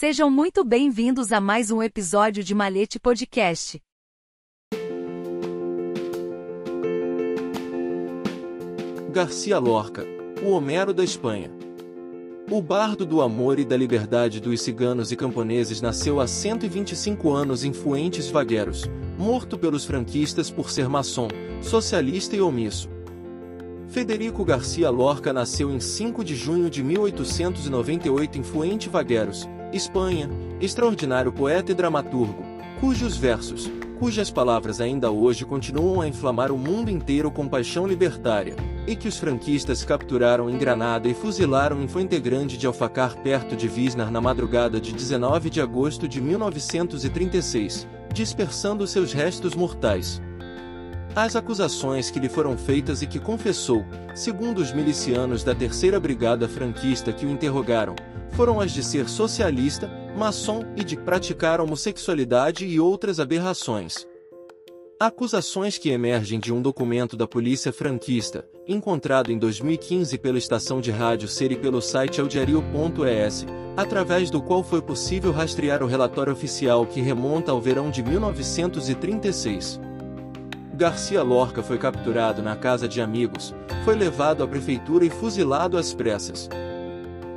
Sejam muito bem-vindos a mais um episódio de Malete Podcast. Garcia Lorca, o Homero da Espanha. O bardo do amor e da liberdade dos ciganos e camponeses nasceu há 125 anos em Fuentes Vagueros, morto pelos franquistas por ser maçom, socialista e omisso. Federico Garcia Lorca nasceu em 5 de junho de 1898 em Fuente Vagueros, Espanha, extraordinário poeta e dramaturgo, cujos versos, cujas palavras ainda hoje continuam a inflamar o mundo inteiro com paixão libertária, e que os franquistas capturaram em Granada e fuzilaram em Fuente Grande de Alfacar perto de Visnar na madrugada de 19 de agosto de 1936, dispersando seus restos mortais. As acusações que lhe foram feitas e que confessou, segundo os milicianos da Terceira Brigada Franquista que o interrogaram, foram as de ser socialista, maçom e de praticar homossexualidade e outras aberrações. Acusações que emergem de um documento da polícia franquista, encontrado em 2015 pela estação de rádio Ser e pelo site eldiario.es, através do qual foi possível rastrear o relatório oficial que remonta ao verão de 1936. Garcia Lorca foi capturado na casa de amigos, foi levado à prefeitura e fuzilado às pressas.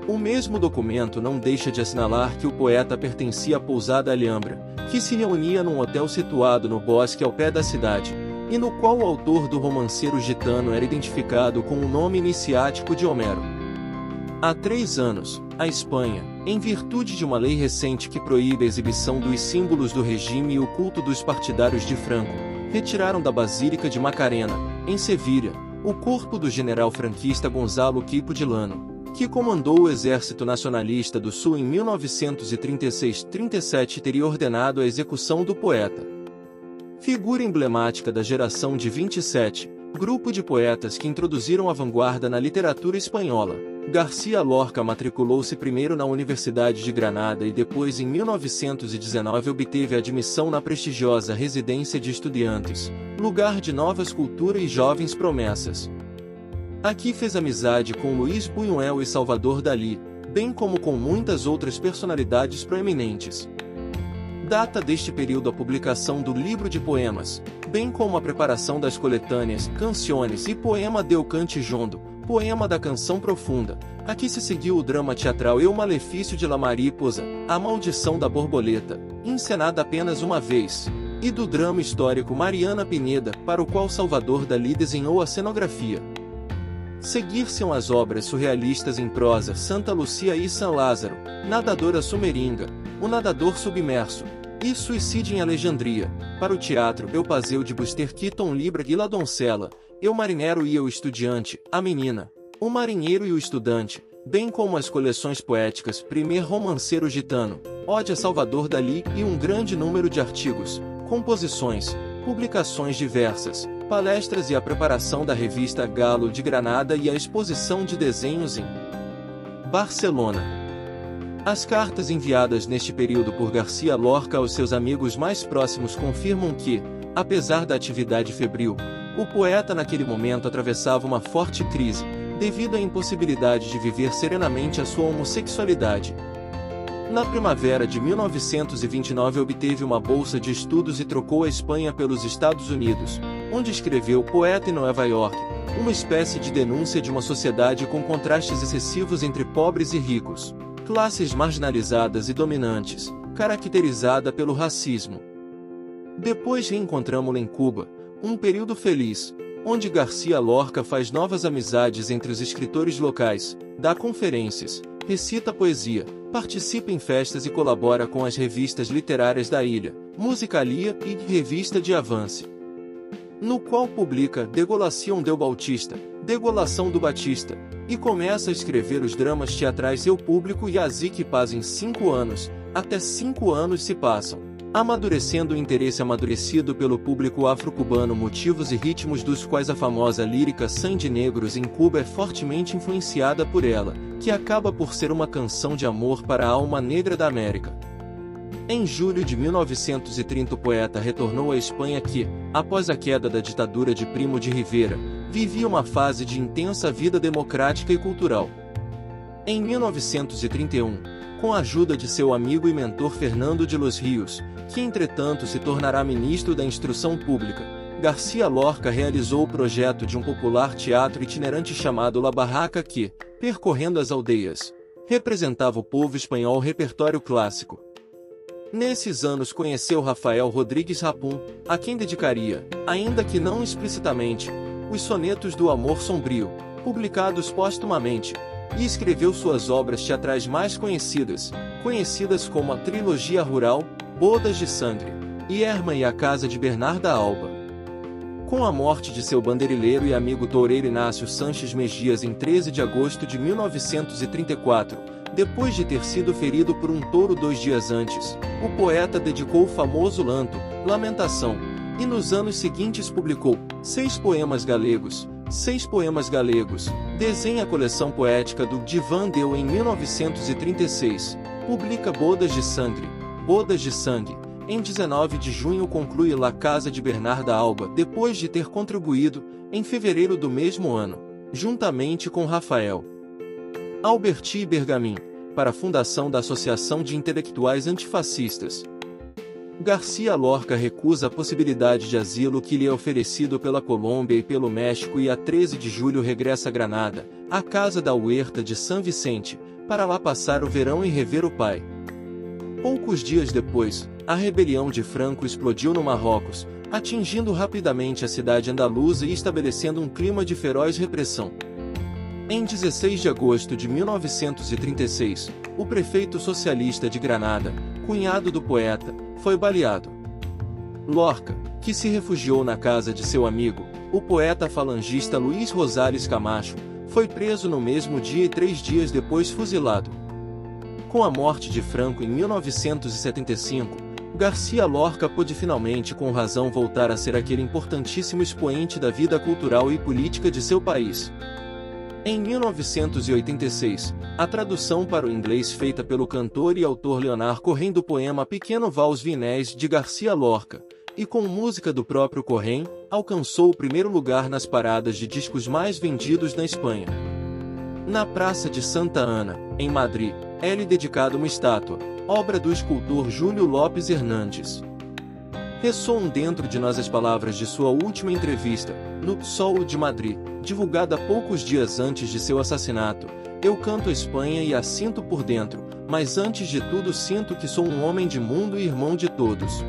O mesmo documento não deixa de assinalar que o poeta pertencia à pousada Alhambra, que se reunia num hotel situado no bosque ao pé da cidade, e no qual o autor do romanceiro gitano era identificado com o nome iniciático de Homero. Há três anos, a Espanha, em virtude de uma lei recente que proíbe a exibição dos símbolos do regime e o culto dos partidários de Franco, retiraram da Basílica de Macarena, em Sevilha, o corpo do general franquista Gonzalo Quipo de Lano, que comandou o Exército Nacionalista do Sul em 1936-37 e teria ordenado a execução do poeta. Figura emblemática da geração de 27, grupo de poetas que introduziram a vanguarda na literatura espanhola. Garcia Lorca matriculou-se primeiro na Universidade de Granada e depois em 1919 obteve admissão na prestigiosa Residência de Estudiantes, lugar de novas culturas e jovens promessas. Aqui fez amizade com Luiz Buñuel e Salvador Dalí, bem como com muitas outras personalidades proeminentes. Data deste período a publicação do livro de poemas, bem como a preparação das coletâneas, canções e poema Del Cante Jondo, Poema da Canção Profunda. Aqui se seguiu o drama teatral E o Malefício de La Mariposa, A Maldição da Borboleta, encenada apenas uma vez, e do drama histórico Mariana Pineda, para o qual Salvador Dalí desenhou a cenografia. Seguir-se-ão as obras surrealistas em prosa Santa Lucia e São Lázaro, Nadadora Sumeringa, O Nadador Submerso, e Suicídio em Alexandria. Para o teatro, Eu Paseu de Buster Keaton Libra e La eu Marinheiro e Eu Estudiante, A Menina, O Marinheiro e o Estudante, bem como as coleções poéticas Primeiro Romanceiro Gitano, Ode a Salvador Dali e um grande número de artigos, composições, publicações diversas, palestras e a preparação da revista Galo de Granada e a exposição de desenhos em Barcelona. As cartas enviadas neste período por Garcia Lorca aos seus amigos mais próximos confirmam que, apesar da atividade febril, o poeta naquele momento atravessava uma forte crise, devido à impossibilidade de viver serenamente a sua homossexualidade. Na primavera de 1929 obteve uma bolsa de estudos e trocou a Espanha pelos Estados Unidos, onde escreveu Poeta em Nova York, uma espécie de denúncia de uma sociedade com contrastes excessivos entre pobres e ricos, classes marginalizadas e dominantes, caracterizada pelo racismo. Depois reencontramos-la em Cuba, um período feliz, onde Garcia Lorca faz novas amizades entre os escritores locais, dá conferências, recita poesia, participa em festas e colabora com as revistas literárias da ilha, Musicalia e Revista de Avance. No qual publica Degolação del Bautista, Degolação do Batista, e começa a escrever os dramas teatrais Seu Público e Azik Paz em cinco anos, até cinco anos se passam. Amadurecendo o interesse amadurecido pelo público afro-cubano motivos e ritmos dos quais a famosa lírica Sangue Negros em Cuba é fortemente influenciada por ela, que acaba por ser uma canção de amor para a alma negra da América. Em julho de 1930 o poeta retornou à Espanha que, após a queda da ditadura de Primo de Rivera, vivia uma fase de intensa vida democrática e cultural. Em 1931, com a ajuda de seu amigo e mentor Fernando de los Rios, que entretanto se tornará ministro da Instrução Pública, Garcia Lorca realizou o projeto de um popular teatro itinerante chamado La Barraca que, percorrendo as aldeias, representava o povo espanhol repertório clássico. Nesses anos conheceu Rafael Rodrigues Rapum, a quem dedicaria, ainda que não explicitamente, os sonetos do Amor Sombrio, publicados póstumamente, e escreveu suas obras teatrais mais conhecidas, conhecidas como a Trilogia Rural, Bodas de Sangue, Irma e a Casa de Bernarda Alba. Com a morte de seu banderileiro e amigo toureiro Inácio Sanches Mejias em 13 de agosto de 1934, depois de ter sido ferido por um touro dois dias antes, o poeta dedicou o famoso lanto, Lamentação, e nos anos seguintes publicou seis poemas galegos, seis poemas galegos, desenha a coleção poética do Divan Deu em 1936, publica Bodas de Sangue, Bodas de Sangue, em 19 de junho conclui La Casa de Bernarda Alba depois de ter contribuído, em fevereiro do mesmo ano, juntamente com Rafael Alberti Bergamin, para a fundação da Associação de Intelectuais Antifascistas, Garcia Lorca recusa a possibilidade de asilo que lhe é oferecido pela Colômbia e pelo México e a 13 de julho regressa a Granada, à casa da Huerta de São Vicente, para lá passar o verão e rever o pai. Poucos dias depois, a rebelião de Franco explodiu no Marrocos, atingindo rapidamente a cidade andaluza e estabelecendo um clima de feroz repressão. Em 16 de agosto de 1936, o prefeito socialista de Granada, cunhado do poeta, foi baleado. Lorca, que se refugiou na casa de seu amigo, o poeta falangista Luiz Rosales Camacho, foi preso no mesmo dia e três dias depois fuzilado. Com a morte de Franco em 1975, Garcia Lorca pôde finalmente com razão voltar a ser aquele importantíssimo expoente da vida cultural e política de seu país. Em 1986, a tradução para o inglês feita pelo cantor e autor Leonard Cohen do poema Pequeno Vals Vinés de Garcia Lorca, e com música do próprio Cohen, alcançou o primeiro lugar nas paradas de discos mais vendidos na Espanha. Na Praça de Santa Ana, em Madrid, é-lhe dedicada uma estátua, obra do escultor Júlio Lopes Hernandes. Ressoam dentro de nós as palavras de sua última entrevista, no Sol de Madrid, divulgada poucos dias antes de seu assassinato. Eu canto a Espanha e a sinto por dentro, mas antes de tudo sinto que sou um homem de mundo e irmão de todos.